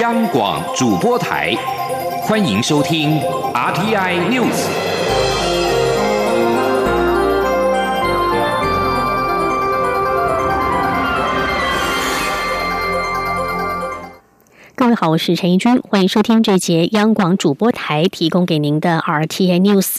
央广主播台，欢迎收听 RTI News。各位好，我是陈怡君，欢迎收听这节央广主播台提供给您的 RTI News。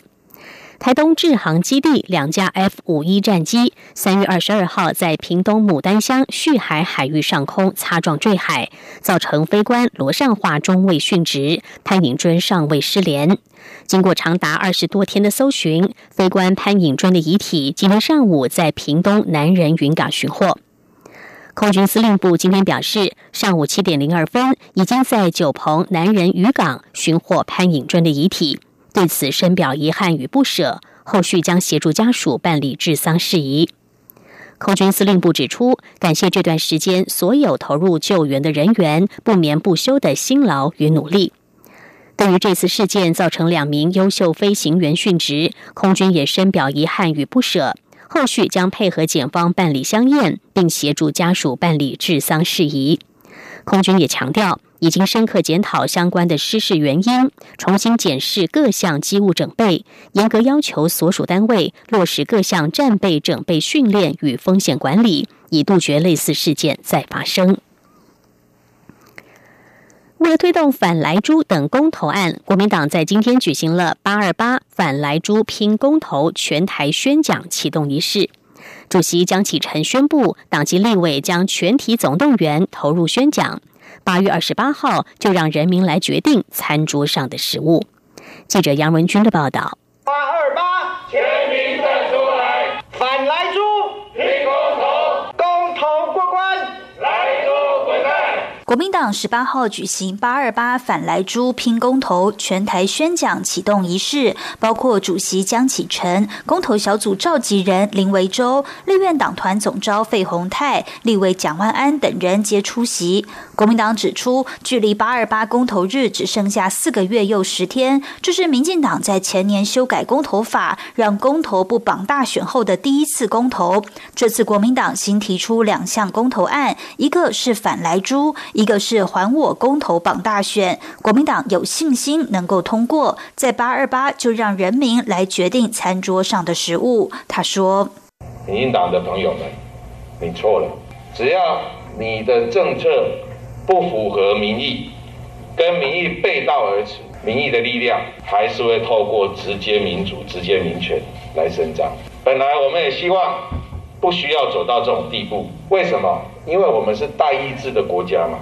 台东智航基地两架 F 五一战机，三月二十二号在屏东牡丹乡旭海海域上空擦撞坠海，造成飞官罗尚化中尉殉职，潘颖尊上尉失联。经过长达二十多天的搜寻，飞官潘颖尊的遗体今天上午在屏东南人云港寻获。空军司令部今天表示，上午七点零二分，已经在九鹏南人渔港寻获潘颖尊的遗体。对此深表遗憾与不舍，后续将协助家属办理治丧事宜。空军司令部指出，感谢这段时间所有投入救援的人员不眠不休的辛劳与努力。对于这次事件造成两名优秀飞行员殉职，空军也深表遗憾与不舍，后续将配合检方办理相验，并协助家属办理治丧事宜。空军也强调。已经深刻检讨相关的失事原因，重新检视各项机务整备，严格要求所属单位落实各项战备整备训练与风险管理，以杜绝类似事件再发生。为了推动反莱猪等公投案，国民党在今天举行了“八二八反莱猪拼公投”全台宣讲启动仪式，主席江启臣宣布，党籍立委将全体总动员投入宣讲。八月二十八号，就让人民来决定餐桌上的食物。记者杨文军的报道。八二八，全民站出来，反来猪，拼公投，公投过关，来猪滚蛋。国民党十八号举行“八二八反来猪拼公投”全台宣讲启动仪式，包括主席江启臣、公投小组召集人林维洲、立院党团总召费鸿泰、立委蒋万安等人皆出席。国民党指出，距离“八二八”公投日只剩下四个月又十天，这是民进党在前年修改公投法，让公投不绑大选后的第一次公投。这次国民党新提出两项公投案，一个是反来猪。一个是还我公投绑大选，国民党有信心能够通过，在八二八就让人民来决定餐桌上的食物。他说：“民进党的朋友们，你错了，只要你的政策不符合民意，跟民意背道而驰，民意的力量还是会透过直接民主、直接民权来伸张。本来我们也希望不需要走到这种地步，为什么？”因为我们是代议制的国家嘛，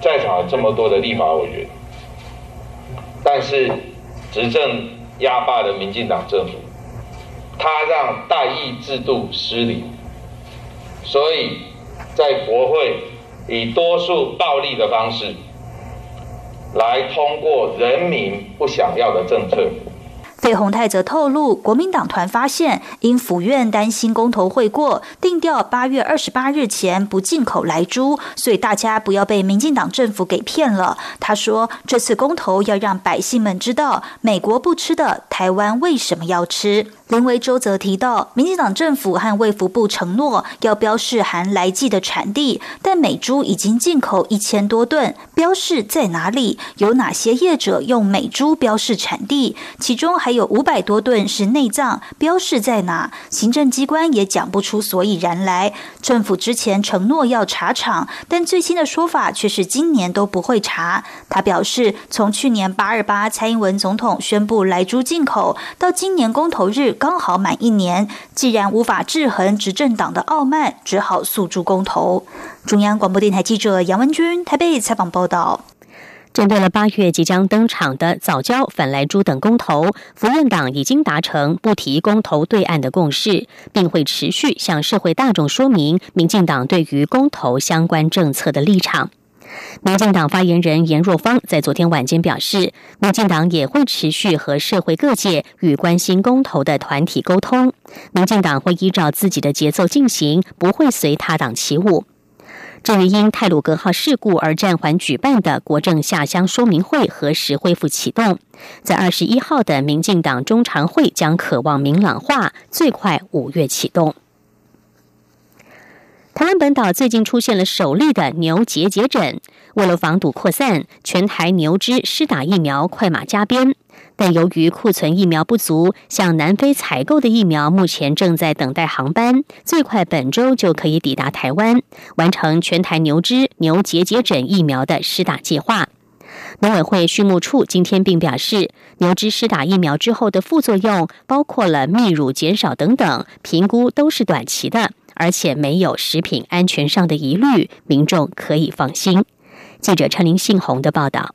在场这么多的立法委员，但是执政压霸的民进党政府，他让代议制度失灵，所以在国会以多数暴力的方式来通过人民不想要的政策。费洪泰则透露，国民党团发现，因府院担心公投会过，定调八月二十八日前不进口来猪，所以大家不要被民进党政府给骗了。他说，这次公投要让百姓们知道，美国不吃的，台湾为什么要吃。林维洲则提到，民进党政府和卫福部承诺要标示含来剂的产地，但美猪已经进口一千多吨，标示在哪里？有哪些业者用美猪标示产地？其中还有五百多吨是内脏，标示在哪？行政机关也讲不出所以然来。政府之前承诺要查厂，但最新的说法却是今年都不会查。他表示，从去年八二八蔡英文总统宣布来猪进口，到今年公投日。刚好满一年，既然无法制衡执政党的傲慢，只好诉诸公投。中央广播电台记者杨文君台北采访报道。针对了八月即将登场的早教、反来猪等公投，福院党已经达成不提公投对案的共识，并会持续向社会大众说明民进党对于公投相关政策的立场。民进党发言人严若芳在昨天晚间表示，民进党也会持续和社会各界与关心公投的团体沟通。民进党会依照自己的节奏进行，不会随他党起舞。至于因泰鲁格号事故而暂缓举办的国政下乡说明会何时恢复启动？在二十一号的民进党中常会将渴望明朗化，最快五月启动。台湾本岛最近出现了首例的牛结节疹，为了防堵扩散，全台牛只施打疫苗快马加鞭。但由于库存疫苗不足，向南非采购的疫苗目前正在等待航班，最快本周就可以抵达台湾，完成全台牛只牛结节疹疫苗的施打计划。农委会畜牧处今天并表示，牛只施打疫苗之后的副作用包括了泌乳减少等等，评估都是短期的。而且没有食品安全上的疑虑，民众可以放心。记者陈林信宏的报道。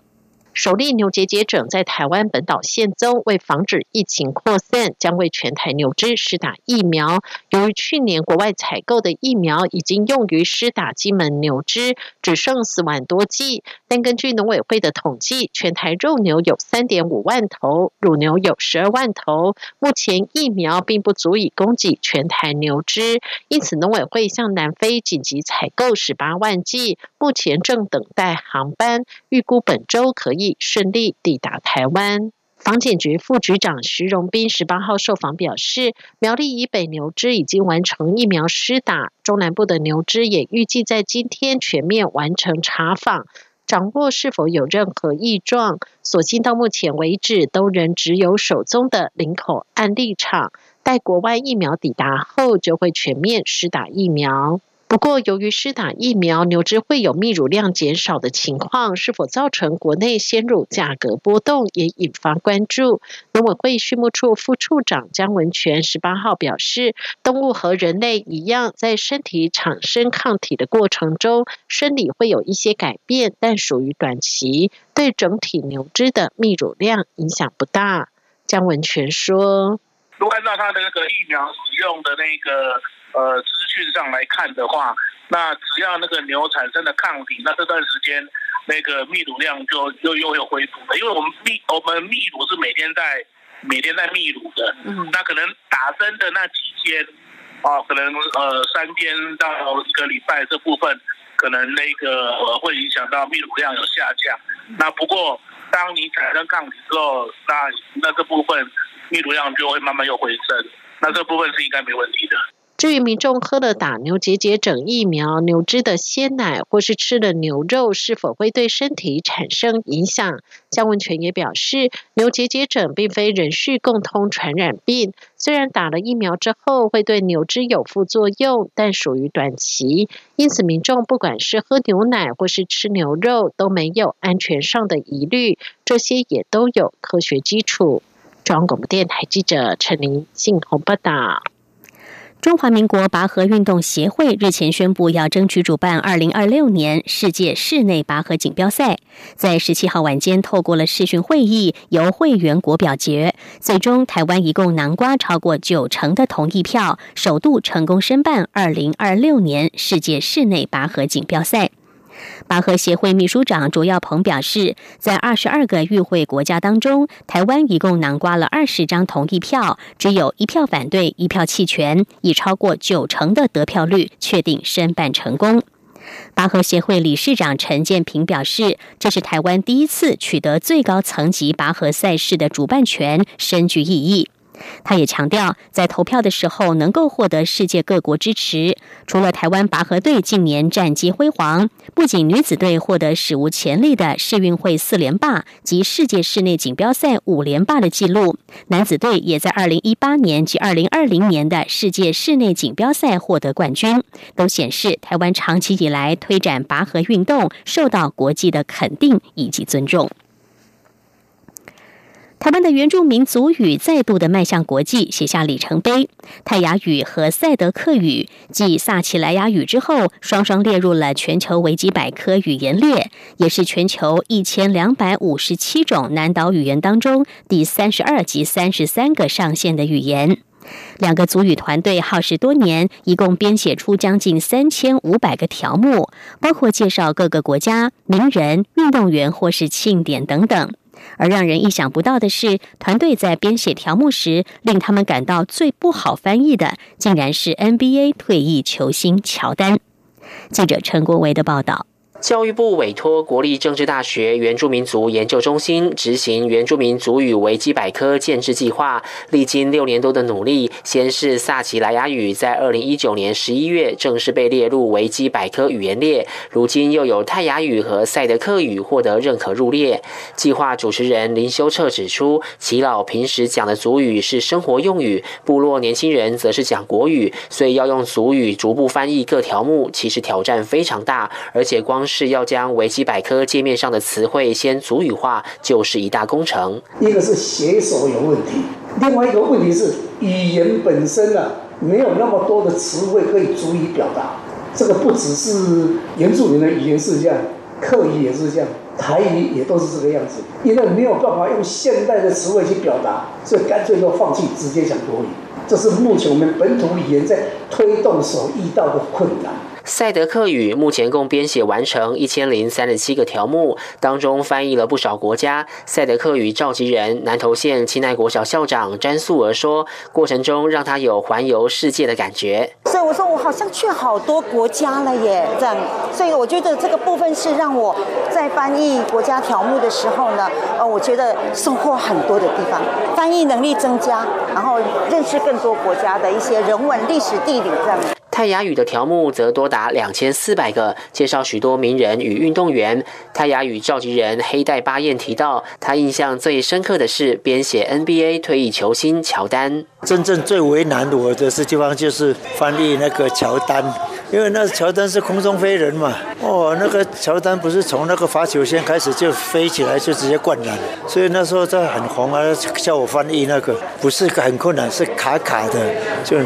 首例牛结节症在台湾本岛现踪，为防止疫情扩散，将为全台牛只施打疫苗。由于去年国外采购的疫苗已经用于施打金门牛只，只剩四万多剂。但根据农委会的统计，全台肉牛有三点五万头，乳牛有十二万头，目前疫苗并不足以供给全台牛只，因此农委会向南非紧急采购十八万剂，目前正等待航班，预估本周可以。顺利抵达台湾。防检局副局长徐荣斌十八号受访表示，苗栗以北牛只已经完成疫苗施打，中南部的牛只也预计在今天全面完成查访，掌握是否有任何异状。所幸到目前为止，都仍只有手中的林口案例场，待国外疫苗抵达后，就会全面施打疫苗。不过，由于施打疫苗，牛只会有泌乳量减少的情况，是否造成国内鲜乳价格波动，也引发关注。农委会畜牧处副处长江文全十八号表示，动物和人类一样，在身体产生抗体的过程中，生理会有一些改变，但属于短期，对整体牛只的泌乳量影响不大。江文全说：“如果按照他的那个疫苗使用的那个。”呃，资讯上来看的话，那只要那个牛产生的抗体，那这段时间那个泌乳量就又又有恢复了。因为我们泌我们泌乳是每天在每天在泌乳的，嗯，那可能打针的那几天，哦，可能呃三天到一个礼拜这部分，可能那个呃会影响到泌乳量有下降。那不过当你产生抗体之后，那那这部分泌乳量就会慢慢又回升，那这部分是应该没问题的。至于民众喝了打牛结节疹疫苗、牛脂的鲜奶，或是吃了牛肉，是否会对身体产生影响？江文全也表示，牛结节疹并非人畜共通传染病，虽然打了疫苗之后会对牛只有副作用，但属于短期，因此民众不管是喝牛奶或是吃牛肉，都没有安全上的疑虑，这些也都有科学基础。中央广播电台记者陈琳信鸿报道。中华民国拔河运动协会日前宣布，要争取主办二零二六年世界室内拔河锦标赛。在十七号晚间，透过了视讯会议，由会员国表决，最终台湾一共南瓜超过九成的同意票，首度成功申办二零二六年世界室内拔河锦标赛。拔河协会秘书长卓耀鹏表示，在二十二个与会国家当中，台湾一共囊瓜了二十张同意票，只有一票反对，一票弃权，以超过九成的得票率确定申办成功。拔河协会理事长陈建平表示，这是台湾第一次取得最高层级拔河赛事的主办权，深具意义。他也强调，在投票的时候能够获得世界各国支持。除了台湾拔河队近年战绩辉煌，不仅女子队获得史无前例的世运会四连霸及世界室内锦标赛五连霸的纪录，男子队也在二零一八年及二零二零年的世界室内锦标赛获得冠军，都显示台湾长期以来推展拔河运动受到国际的肯定以及尊重。台湾的原住民族语再度的迈向国际，写下里程碑。泰雅语和赛德克语继萨奇莱雅语之后，双双列入了全球维基百科语言列，也是全球一千两百五十七种南岛语言当中第三十二及三十三个上线的语言。两个族语团队耗时多年，一共编写出将近三千五百个条目，包括介绍各个国家名人、运动员或是庆典等等。而让人意想不到的是，团队在编写条目时，令他们感到最不好翻译的，竟然是 NBA 退役球星乔丹。记者陈国维的报道。教育部委托国立政治大学原住民族研究中心执行原住民族语维基百科建制计划，历经六年多的努力，先是萨奇莱雅语在二零一九年十一月正式被列入维基百科语言列，如今又有泰雅语和赛德克语获得认可入列。计划主持人林修彻指出，耆老平时讲的族语是生活用语，部落年轻人则是讲国语，所以要用族语逐步翻译各条目，其实挑战非常大，而且光是是要将维基百科界面上的词汇先族语化，就是一大工程。一个是写手有问题，另外一个问题是语言本身啊，没有那么多的词汇可以足以表达。这个不只是原住民的语言是这样，客语也是这样，台语也都是这个样子。因为没有办法用现代的词汇去表达，所以干脆就放弃，直接讲国语。这是目前我们本土语言在推动所遇到的困难。赛德克语目前共编写完成一千零三十七个条目，当中翻译了不少国家。赛德克语召集人南投县亲奈国小校长詹素儿说：“过程中让他有环游世界的感觉。”所以我说我好像去好多国家了耶，这样。所以我觉得这个部分是让我在翻译国家条目的时候呢，呃，我觉得收获很多的地方，翻译能力增加，然后认识更多国家的一些人文、历史、地理这样。泰雅语的条目则多达两千四百个，介绍许多名人与运动员。泰雅语召集人黑带巴彦提到，他印象最深刻的是编写 NBA 退役球星乔丹。真正最为难我的是地方就是翻译那个乔丹。因为那乔丹是空中飞人嘛，哦，那个乔丹不是从那个罚球线开始就飞起来就直接灌篮，所以那时候在很红啊，叫我翻译那个不是很困难，是卡卡的，就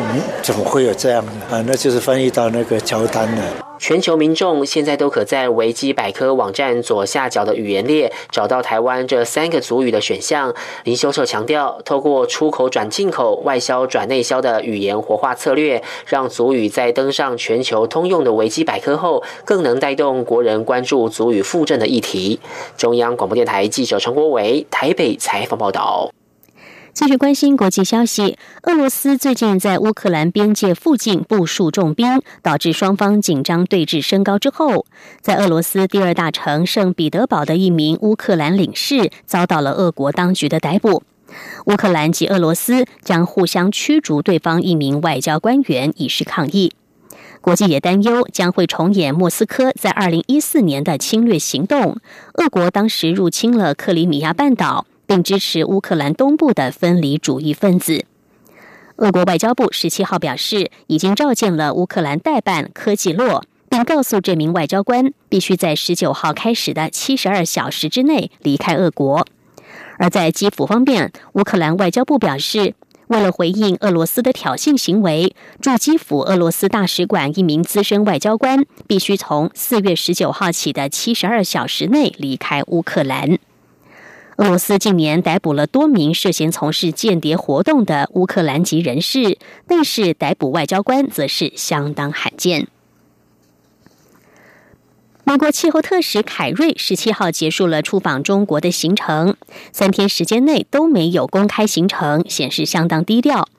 怎么会有这样的啊？那就是翻译到那个乔丹的。全球民众现在都可在维基百科网站左下角的语言列找到台湾这三个族语的选项。林修彻强调，透过出口转进口、外销转内销的语言活化策略，让族语在登上全球通用的维基百科后，更能带动国人关注族语复振的议题。中央广播电台记者陈国维台北采访报道。继续关心国际消息，俄罗斯最近在乌克兰边界附近部署重兵，导致双方紧张对峙升高。之后，在俄罗斯第二大城圣彼得堡的一名乌克兰领事遭到了俄国当局的逮捕。乌克兰及俄罗斯将互相驱逐对方一名外交官员，以示抗议。国际也担忧将会重演莫斯科在二零一四年的侵略行动。俄国当时入侵了克里米亚半岛。并支持乌克兰东部的分离主义分子。俄国外交部十七号表示，已经召见了乌克兰代办科技洛，并告诉这名外交官，必须在十九号开始的七十二小时之内离开俄国。而在基辅方面，乌克兰外交部表示，为了回应俄罗斯的挑衅行为，驻基辅俄罗斯大使馆一名资深外交官必须从四月十九号起的七十二小时内离开乌克兰。俄罗斯近年逮捕了多名涉嫌从事间谍活动的乌克兰籍人士，但是逮捕外交官则是相当罕见。美国气候特使凯瑞十七号结束了出访中国的行程，三天时间内都没有公开行程，显示相当低调。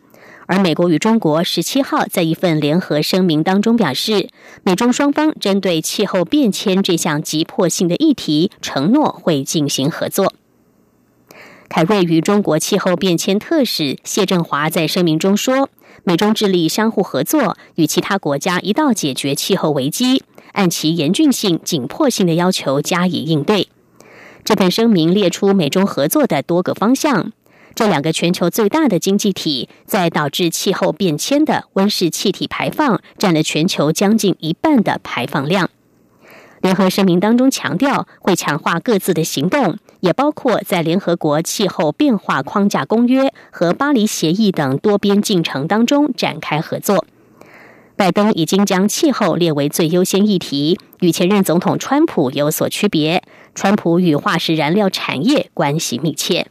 而美国与中国十七号在一份联合声明当中表示，美中双方针对气候变迁这项急迫性的议题，承诺会进行合作。凯瑞与中国气候变迁特使谢振华在声明中说：“美中致力相互合作，与其他国家一道解决气候危机，按其严峻性、紧迫性的要求加以应对。”这份声明列出美中合作的多个方向。这两个全球最大的经济体，在导致气候变迁的温室气体排放占了全球将近一半的排放量。联合声明当中强调，会强化各自的行动。也包括在联合国气候变化框架公约和巴黎协议等多边进程当中展开合作。拜登已经将气候列为最优先议题，与前任总统川普有所区别。川普与化石燃料产业关系密切。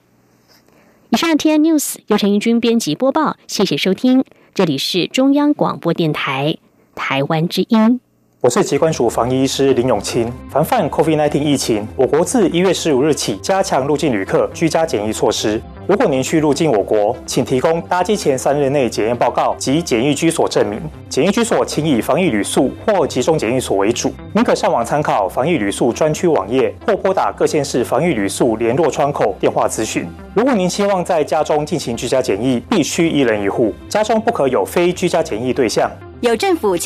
以上 T N News 由陈义军编辑播报，谢谢收听，这里是中央广播电台台湾之音。我是疾管署防疫医师林永清。防范 COVID-19 疫情，我国自一月十五日起加强入境旅客居家检疫措施。如果您需入境我国，请提供搭机前三日内检验报告及检疫居所证明。检疫居所请以防疫旅宿或集中检疫所为主。您可上网参考防疫旅宿专区网页，或拨打各县市防疫旅宿联络窗口电话咨询。如果您希望在家中进行居家检疫，必须一人一户，家中不可有非居家检疫对象。有政府。